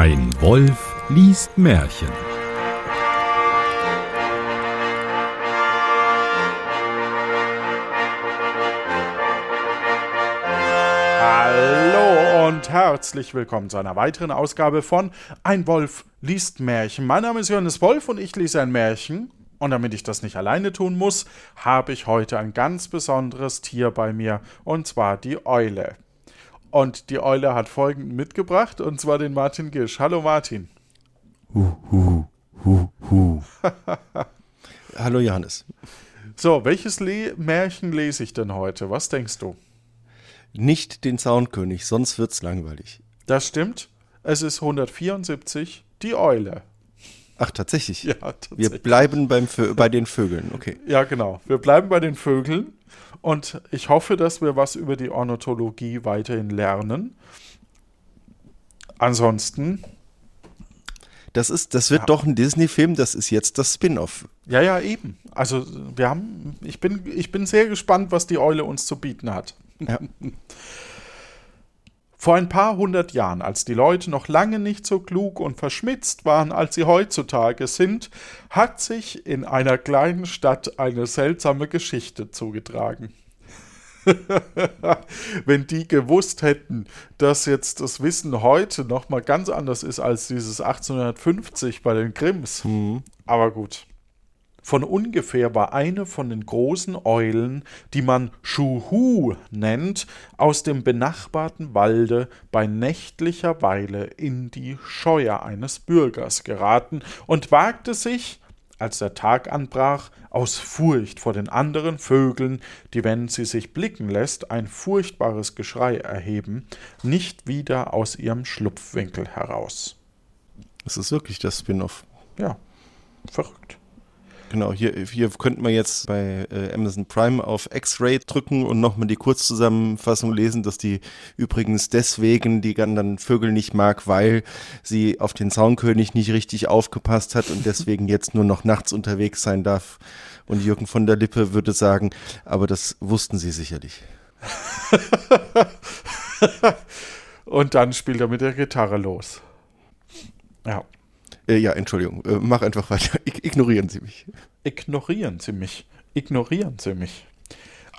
Ein Wolf liest Märchen. Hallo und herzlich willkommen zu einer weiteren Ausgabe von Ein Wolf liest Märchen. Mein Name ist Johannes Wolf und ich lese ein Märchen. Und damit ich das nicht alleine tun muss, habe ich heute ein ganz besonderes Tier bei mir, und zwar die Eule. Und die Eule hat folgenden mitgebracht, und zwar den Martin Gisch. Hallo Martin. Hu, hu, hu, hu. Hallo Johannes. So, welches Le Märchen lese ich denn heute? Was denkst du? Nicht den Zaunkönig, sonst wird's langweilig. Das stimmt. Es ist 174, die Eule. Ach, tatsächlich? Ja, tatsächlich. Wir bleiben beim Vö bei den Vögeln, okay. Ja, genau. Wir bleiben bei den Vögeln. Und ich hoffe, dass wir was über die Ornithologie weiterhin lernen. Ansonsten. Das, ist, das wird Ja. doch ein Disney-Film, das ist jetzt das Spin-off. Ja, ja, eben. Also wir haben, ich bin, ich bin sehr gespannt, was die Eule uns zu bieten hat. Ja. Vor ein paar hundert Jahren, als die Leute noch lange nicht so klug und verschmitzt waren, als sie heutzutage sind, hat sich in einer kleinen Stadt eine seltsame Geschichte zugetragen. Wenn die gewusst hätten, dass jetzt das Wissen heute noch mal ganz anders ist als dieses 1850 bei den Grimms. Aber gut. Von ungefähr war eine von den großen Eulen, die man Schuhu nennt, aus dem benachbarten Walde bei nächtlicher Weile in die Scheuer eines Bürgers geraten und wagte sich, als der Tag anbrach, aus Furcht vor den anderen Vögeln, die, wenn sie sich blicken lässt, ein furchtbares Geschrei erheben, nicht wieder aus ihrem Schlupfwinkel heraus. Das ist wirklich das Spin-off. Ja, verrückt. Genau, hier, hier könnten wir jetzt bei äh, Amazon Prime auf X-Ray drücken und nochmal die Kurzzusammenfassung lesen, dass die übrigens deswegen die anderen Vögel nicht mag, weil sie auf den Zaunkönig nicht richtig aufgepasst hat und deswegen jetzt nur noch nachts unterwegs sein darf. Und Jürgen von der Lippe würde sagen, aber das wussten sie sicherlich. Und dann spielt er mit der Gitarre los. Ja. Äh, ja, Entschuldigung, äh, mach einfach weiter. Ig ignorieren Sie mich. Ignorieren Sie mich. Ignorieren Sie mich.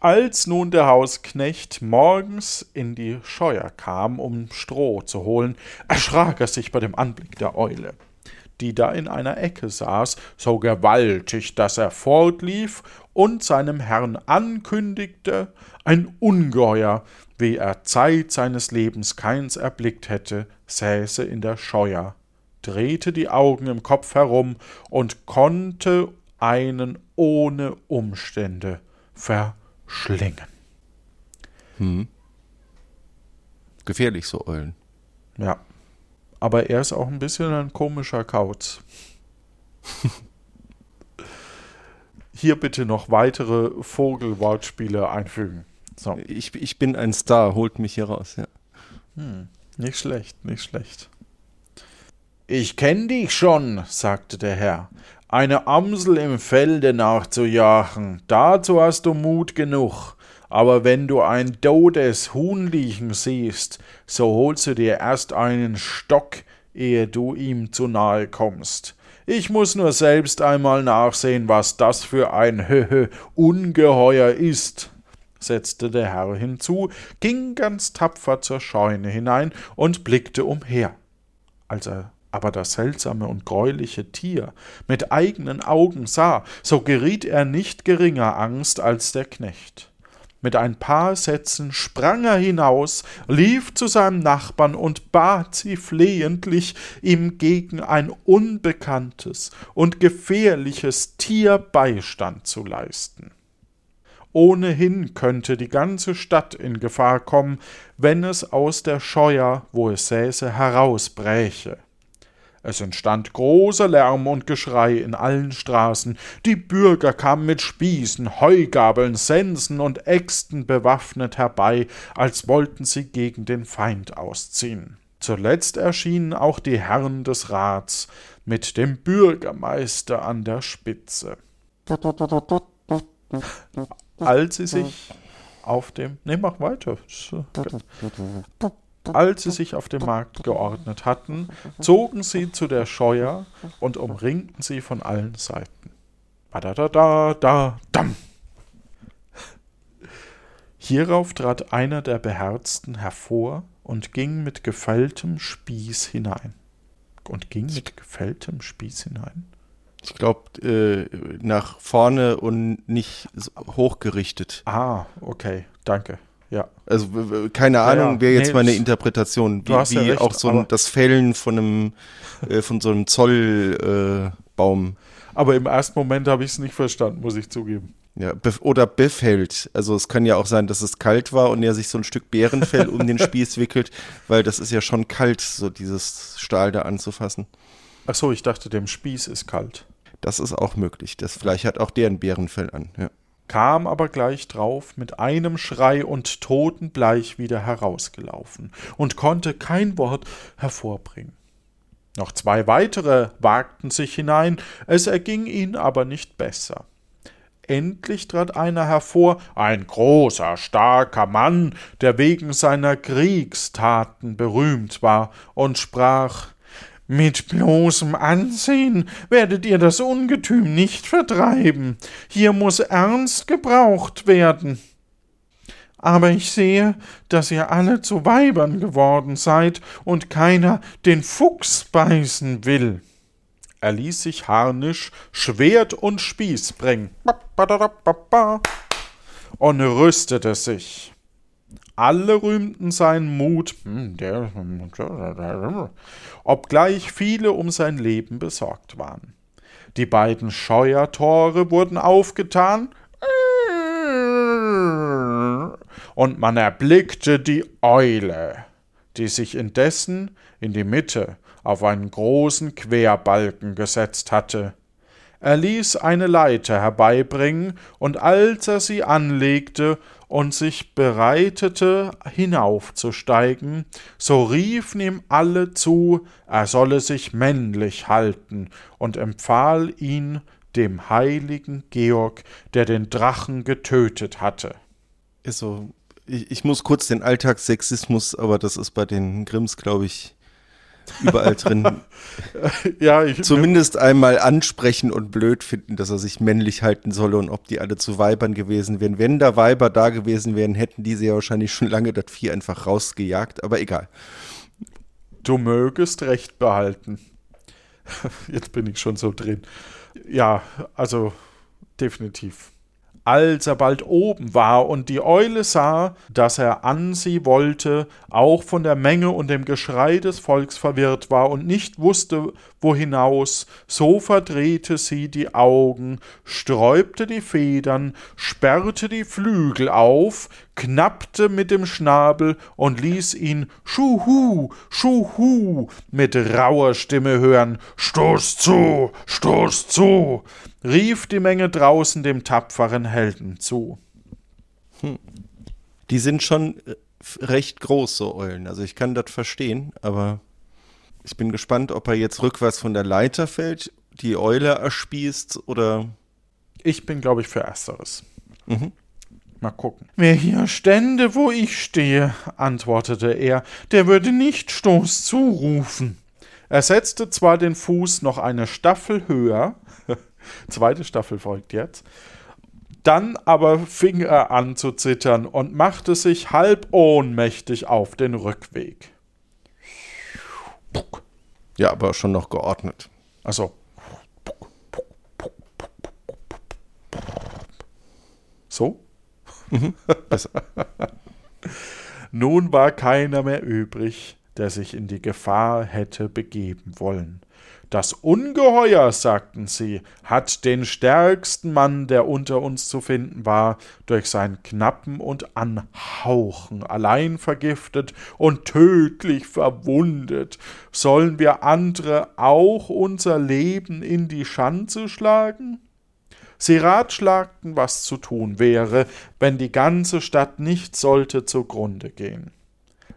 Als nun der Hausknecht morgens in die Scheuer kam, um Stroh zu holen, erschrak er sich bei dem Anblick der Eule, die da in einer Ecke saß, so gewaltig, dass er fortlief und seinem Herrn ankündigte, ein Ungeheuer, wie er Zeit seines Lebens keins erblickt hätte, säße in der Scheuer, drehte die Augen im Kopf herum und konnte einen ohne Umstände verschlingen. Gefährlich, so Eulen. Ja. Aber er ist auch ein bisschen ein komischer Kauz. Hier bitte noch weitere Vogelwortspiele einfügen. So. Ich, ich bin ein Star, holt mich hier raus, ja. Nicht schlecht, nicht schlecht. Ich kenn dich schon, sagte der Herr. Eine Amsel im Felde nachzujagen, dazu hast du Mut genug. Aber wenn du ein totes Huhn liegen siehst, so holst du dir erst einen Stock, ehe du ihm zu nahe kommst. Ich muss nur selbst einmal nachsehen, was das für ein Höhö Ungeheuer ist setzte der Herr hinzu, ging ganz tapfer zur Scheune hinein und blickte umher. Als er aber das seltsame und greuliche Tier mit eigenen Augen sah, so geriet er nicht geringer Angst als der Knecht. Mit ein paar Sätzen sprang er hinaus, lief zu seinem Nachbarn und bat sie flehentlich, ihm gegen ein unbekanntes und gefährliches Tier Beistand zu leisten. Ohnehin könnte die ganze Stadt in Gefahr kommen, wenn es aus der Scheuer, wo es säße, herausbräche. Es entstand großer Lärm und Geschrei in allen Straßen. Die Bürger kamen mit Spießen, Heugabeln, Sensen und Äxten bewaffnet herbei, als wollten sie gegen den Feind ausziehen. Zuletzt erschienen auch die Herren des Rats mit dem Bürgermeister an der Spitze. Als sie sich auf dem. Ne, mach weiter. Als sie sich auf dem Markt geordnet hatten, zogen sie zu der Scheuer und umringten sie von allen Seiten. Badadada, da, dam. Hierauf trat einer der Beherzten hervor und ging mit gefälltem Spieß hinein. Und ging mit gefälltem Spieß hinein? Ich glaube, äh, nach vorne und nicht hochgerichtet. Ah, okay, danke. Ja. Also keine Ahnung, ja, wäre jetzt nee, meine Interpretation, wie, wie recht, auch so ein, das Fällen von einem äh, von so einem Zollbaum. Äh, aber im ersten Moment habe ich es nicht verstanden, muss ich zugeben. Ja, oder befällt. Also es kann ja auch sein, dass es kalt war und er sich so ein Stück Bärenfell um den Spieß wickelt, weil das ist ja schon kalt, so dieses Stahl da anzufassen. Ach so, ich dachte, dem Spieß ist kalt. Das ist auch möglich. Das vielleicht hat auch der ein Bärenfell an, ja. Kam aber gleich drauf mit einem Schrei und totenbleich wieder herausgelaufen und konnte kein Wort hervorbringen. Noch zwei weitere wagten sich hinein, es erging ihnen aber nicht besser. Endlich trat einer hervor, ein großer, starker Mann, der wegen seiner Kriegstaten berühmt war, und sprach mit bloßem Ansehen werdet ihr das Ungetüm nicht vertreiben. Hier muss ernst gebraucht werden. Aber ich sehe, dass ihr alle zu Weibern geworden seid und keiner den Fuchs beißen will. Er ließ sich harnisch, Schwert und Spieß bringen und rüstete sich. Alle rühmten seinen Mut, hm, obgleich viele um sein Leben besorgt waren. Die beiden Scheuertore wurden aufgetan, und man erblickte die Eule, die sich indessen in die Mitte auf einen großen Querbalken gesetzt hatte. Er ließ eine Leiter herbeibringen, und als er sie anlegte und sich bereitete, hinaufzusteigen, so riefen ihm alle zu, er solle sich männlich halten, und empfahl ihn dem heiligen Georg, der den Drachen getötet hatte. Ist so, ich, ich muss kurz den Alltagssexismus, aber das ist bei den Grimms, glaube ich, überall drin. ja, ich, Zumindest einmal ansprechen und blöd finden, dass er sich männlich halten solle und ob die alle zu Weibern gewesen wären. Wenn da Weiber da gewesen wären, hätten diese ja wahrscheinlich schon lange das Vieh einfach rausgejagt, aber egal. Du mögest recht behalten. Jetzt bin ich schon so drin. Ja, also definitiv als er bald oben war und die Eule sah, dass er an sie wollte, auch von der Menge und dem Geschrei des Volks verwirrt war und nicht wusste, wohinaus, so verdrehte sie die Augen, sträubte die Federn, sperrte die Flügel auf, knappte mit dem Schnabel und ließ ihn Schuhu, Schuhu mit rauer Stimme hören, Stoß zu, Stoß zu, rief die Menge draußen dem tapferen Helden zu. Hm. Die sind schon äh, recht groß, so Eulen. Also ich kann das verstehen, aber ich bin gespannt, ob er jetzt rückwärts von der Leiter fällt, die Eule erspießt oder. Ich bin, glaube ich, für Ersteres. Mhm. Mal gucken. Wer hier stände, wo ich stehe, antwortete er, der würde nicht Stoß zurufen. Er setzte zwar den Fuß noch eine Staffel höher, Zweite Staffel folgt jetzt. Dann aber fing er an zu zittern und machte sich halb ohnmächtig auf den Rückweg. Ja, aber schon noch geordnet. Also. So? Mhm. Nun war keiner mehr übrig, der sich in die Gefahr hätte begeben wollen. Das Ungeheuer, sagten sie, hat den stärksten Mann, der unter uns zu finden war, durch sein Knappen und Anhauchen allein vergiftet und tödlich verwundet. Sollen wir andere auch unser Leben in die Schanze schlagen? Sie ratschlagten, was zu tun wäre, wenn die ganze Stadt nicht sollte zugrunde gehen.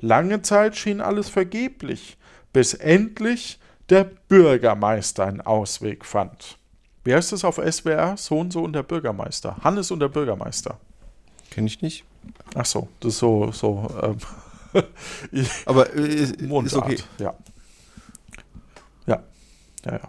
Lange Zeit schien alles vergeblich, bis endlich der Bürgermeister einen Ausweg fand. Wie heißt es auf SWR? So und so und der Bürgermeister. Hannes und der Bürgermeister. Kenne ich nicht. Ach so, das ist so, so ähm, Aber äh, ist Mundart, okay. ja. Ja, ja, ja.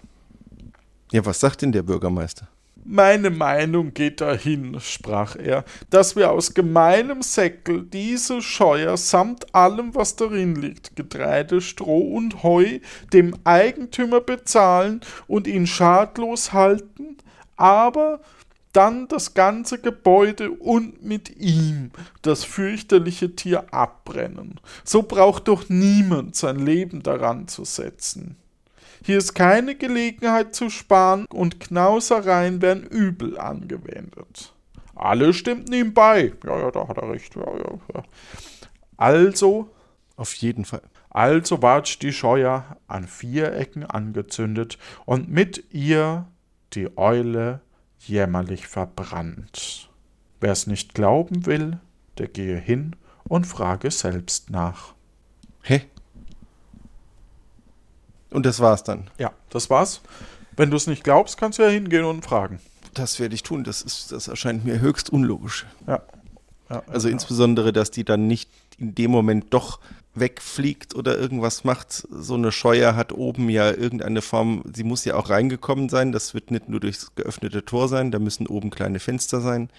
Ja, was sagt denn der Bürgermeister? Meine Meinung geht dahin, sprach er, dass wir aus gemeinem Säckel diese Scheuer samt allem, was darin liegt, Getreide, Stroh und Heu, dem Eigentümer bezahlen und ihn schadlos halten, aber dann das ganze Gebäude und mit ihm das fürchterliche Tier abbrennen. So braucht doch niemand sein Leben daran zu setzen. Hier ist keine Gelegenheit zu sparen und Knausereien werden übel angewendet. Alle stimmten ihm bei. Ja, ja, da hat er recht. Ja, ja, ja. Also, Auf jeden Fall. also ward die Scheuer an vier Ecken angezündet und mit ihr die Eule jämmerlich verbrannt. Wer es nicht glauben will, der gehe hin und frage selbst nach. Hä? Und das war's dann. Ja, das war's. Wenn du es nicht glaubst, kannst du ja hingehen und fragen. Das werde ich tun. Das, ist, das erscheint mir höchst unlogisch. Ja. ja Also ja. insbesondere, dass die dann nicht in dem Moment doch wegfliegt oder irgendwas macht. So eine Scheuer hat oben ja irgendeine Form, sie muss ja auch reingekommen sein. Das wird nicht nur durchs geöffnete Tor sein, da müssen oben kleine Fenster sein.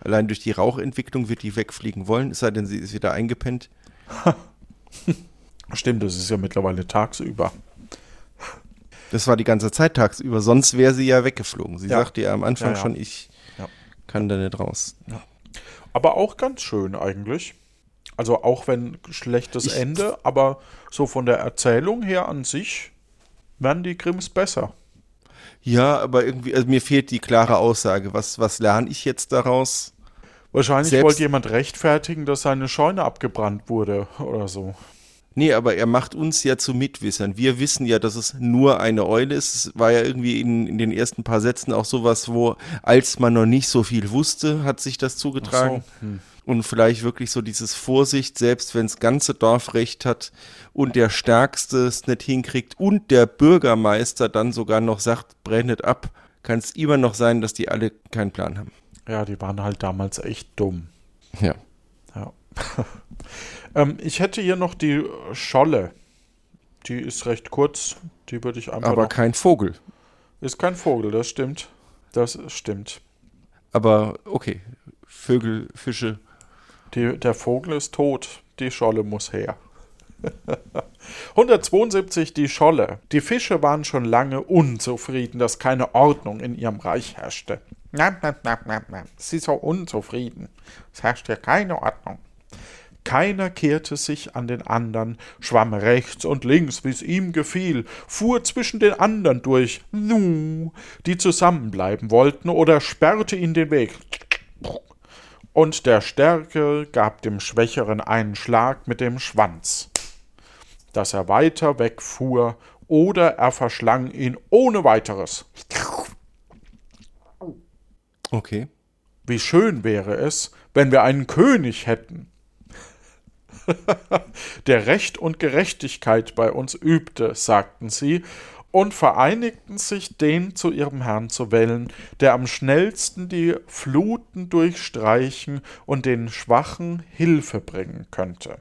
Allein durch die Rauchentwicklung wird die wegfliegen wollen, es sei denn, sie ist wieder eingepennt. Stimmt, das ist ja mittlerweile tagsüber. Das war die ganze Zeit tagsüber, sonst wäre sie ja weggeflogen. Sie Ja. sagte ja am Anfang Ja, ja. schon, ich Ja. kann da nicht raus. Aber auch ganz schön eigentlich. Also auch wenn schlechtes Ich- Ende, aber so von der Erzählung her an sich werden die Grimms besser. Ja, aber irgendwie, also mir fehlt die klare Aussage. Was, was lerne ich jetzt daraus? Wahrscheinlich Selbst- wollte jemand rechtfertigen, dass seine Scheune abgebrannt wurde oder so. Nee, aber er macht uns ja zu Mitwissern. Wir wissen ja, dass es nur eine Eule ist. Es war ja irgendwie in, in den ersten paar Sätzen auch sowas, wo, als man noch nicht so viel wusste, hat sich das zugetragen. So, hm. Und vielleicht wirklich so dieses Vorsicht, selbst wenn das ganze Dorf recht hat und der Stärkste es nicht hinkriegt und der Bürgermeister dann sogar noch sagt, brennet ab, kann es immer noch sein, dass die alle keinen Plan haben. Ja, die waren halt damals echt dumm. Ja. Ja. ähm, ich hätte hier noch die Scholle. Die ist recht kurz. Die würde ich einfach Aber noch. kein Vogel. Ist kein Vogel, das stimmt. Das stimmt. Aber okay. Vögel, Fische. Die, der Vogel ist tot, die Scholle muss her. 172 die Scholle. Die Fische waren schon lange unzufrieden, dass keine Ordnung in ihrem Reich herrschte. Na, na, na, na, na. Sie so unzufrieden. Es herrscht hier keine Ordnung. Keiner kehrte sich an den anderen, schwamm rechts und links, wie es ihm gefiel, fuhr zwischen den anderen durch, nu, die zusammenbleiben wollten, oder sperrte ihnen den Weg. Und der Stärke gab dem Schwächeren einen Schlag mit dem Schwanz, dass er weiter wegfuhr, oder er verschlang ihn ohne weiteres. Okay. Wie schön wäre es, wenn wir einen König hätten, der Recht und Gerechtigkeit bei uns übte, sagten sie, und vereinigten sich, den zu ihrem Herrn zu wählen, der am schnellsten die Fluten durchstreichen und den Schwachen Hilfe bringen könnte.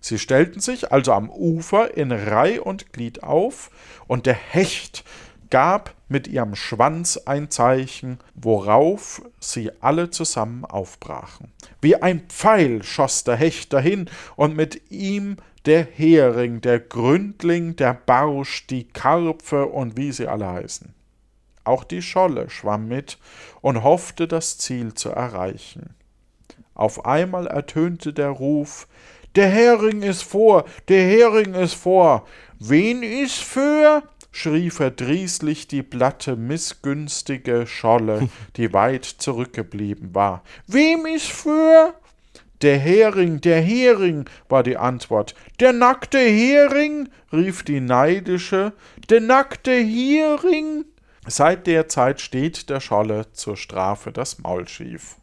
Sie stellten sich also am Ufer in Reih und Glied auf, und der Hecht gab mit ihrem Schwanz ein Zeichen, worauf sie alle zusammen aufbrachen. Wie ein Pfeil schoss der Hecht dahin, und mit ihm der Hering, der Gründling, der Barsch, die Karpfe und wie sie alle heißen. Auch die Scholle schwamm mit und hoffte, das Ziel zu erreichen. Auf einmal ertönte der Ruf Der Hering ist vor, der Hering ist vor. Wen ist für? Schrie verdrießlich die platte, missgünstige Scholle, die weit zurückgeblieben war. Wem ist für? Der Hering, der Hering, war die Antwort. Der nackte Hering, rief die neidische. Der nackte Hering. Seit der Zeit steht der Scholle zur Strafe das Maul schief.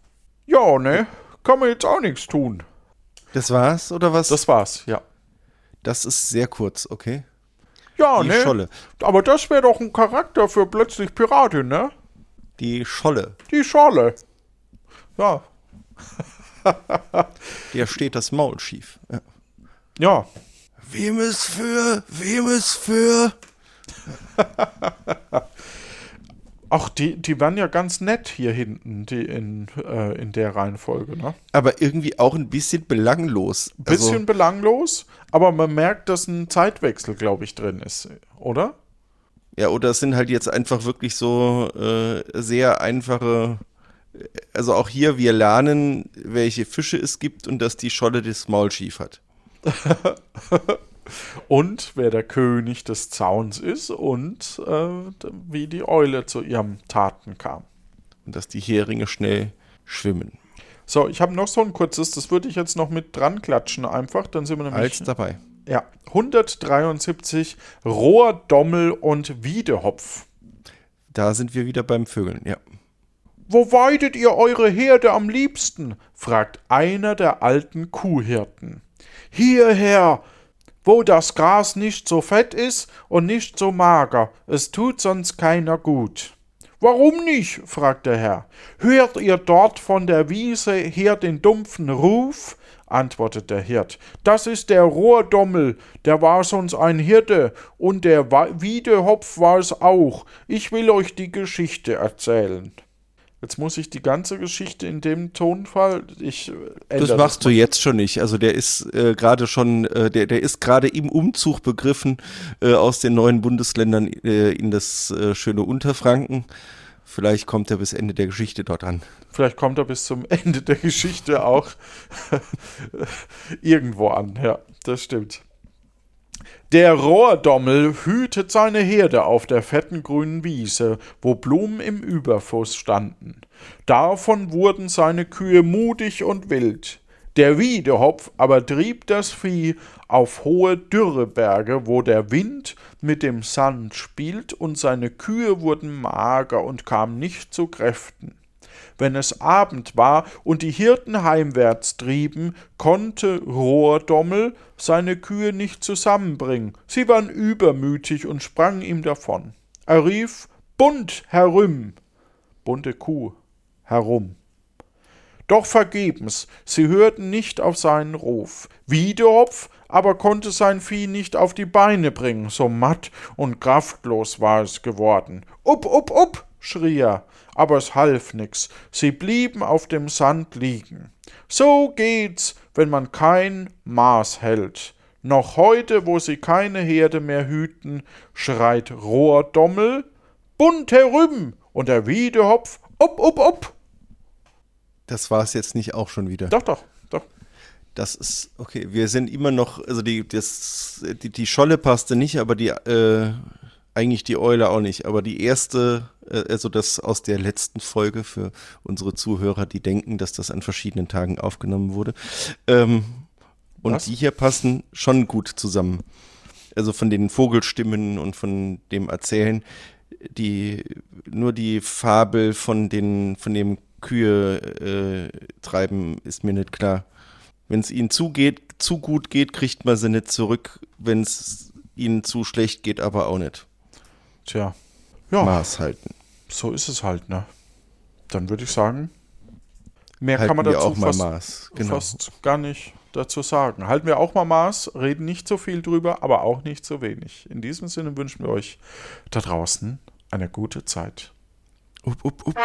Ja, ne? Kann man jetzt auch nichts tun. Das war's, oder was? Das war's, ja. Das ist sehr kurz, okay? Ja, Die ne? Scholle. Aber das wäre doch ein Charakter für plötzlich Piratin, ne? Die Scholle. Die Scholle. Ja, Der steht das Maul schief. Ja. Ja, Wem ist für? Wem ist für? auch die, die waren ja ganz nett hier hinten, die in, äh, in der Reihenfolge, ne? Aber irgendwie auch ein bisschen belanglos. Bisschen Also, belanglos, aber man merkt, dass ein Zeitwechsel, glaube ich, drin ist, oder? ja, oder es sind halt jetzt einfach wirklich so äh, sehr einfache. Also auch hier, wir lernen, welche Fische es gibt und dass die Scholle das Maul schief hat. Und wer der König des Zauns ist und äh, wie die Eule zu ihrem Taten kam. Und dass die Heringe schnell schwimmen. So, ich habe noch so ein kurzes, das würde ich jetzt noch mit dran klatschen einfach, dann sind wir nämlich... Als dabei. Ja, 173 Rohrdommel und Wiedehopf. Da sind wir wieder beim Vögeln, ja. Wo weidet ihr eure Herde am liebsten? fragt einer der alten Kuhhirten. Hierher, wo das Gras nicht so fett ist und nicht so mager, es tut sonst keiner gut. Warum nicht? fragt der Herr. Hört ihr dort von der Wiese her den dumpfen Ruf? antwortet der Hirt. Das ist der Rohrdommel, der war sonst ein Hirte, und der Wiedehopf war es auch. Ich will euch die Geschichte erzählen. Jetzt muss ich die ganze Geschichte in dem Tonfall. Ich äh, Das machst du mal. jetzt schon nicht. Also der ist äh, gerade schon, äh, der, der ist gerade im Umzug begriffen äh, aus den neuen Bundesländern äh, in das äh, schöne Unterfranken. Vielleicht kommt er bis Ende der Geschichte dort an. Vielleicht kommt er bis zum Ende der Geschichte auch irgendwo an. Ja, das stimmt. Der Rohrdommel hütet seine Herde auf der fetten grünen Wiese, wo Blumen im Überfluss standen. Davon wurden seine Kühe mutig und wild. Der Wiedehopf aber trieb das Vieh auf hohe Dürreberge, wo der Wind mit dem Sand spielt, und seine Kühe wurden mager und kamen nicht zu Kräften. Wenn es Abend war und die Hirten heimwärts trieben, konnte Rohrdommel seine Kühe nicht zusammenbringen. Sie waren übermütig und sprangen ihm davon. Er rief Bunt herüm, bunte Kuh, herum. Doch vergebens, sie hörten nicht auf seinen Ruf. Wiedehopf aber konnte sein Vieh nicht auf die Beine bringen, so matt und kraftlos war es geworden. Up, up, up, schrie er, aber es half nix, sie blieben auf dem Sand liegen. So geht's, wenn man kein Maß hält. Noch heute, wo sie keine Herde mehr hüten, schreit Rohrdommel, bunt herüben, und der Wiedehopf, up, up, up. Das war es jetzt nicht auch schon wieder. Doch, doch, doch. Das ist, okay, wir sind immer noch, also die, das, die, die Scholle passte nicht, aber die, äh, eigentlich die Eule auch nicht, aber die erste, äh, also das aus der letzten Folge für unsere Zuhörer, die denken, dass das an verschiedenen Tagen aufgenommen wurde. Ähm, und Was? die hier passen schon gut zusammen. Also von den Vogelstimmen und von dem Erzählen. Die, nur die Fabel von den, von dem Kühe äh, treiben ist mir nicht klar. Wenn es ihnen zugeht, zu gut geht, kriegt man sie nicht zurück. Wenn es ihnen zu schlecht geht, aber auch nicht. Tja. Ja, Maß halten. so ist es halt, ne? Dann würde ich sagen, mehr Halten kann man dazu auch mal fast, Maß. Genau. fast gar nicht dazu sagen. Halten wir auch mal Maß, reden nicht so viel drüber, aber auch nicht so wenig. In diesem Sinne wünschen wir euch da draußen eine gute Zeit. Up, up, up.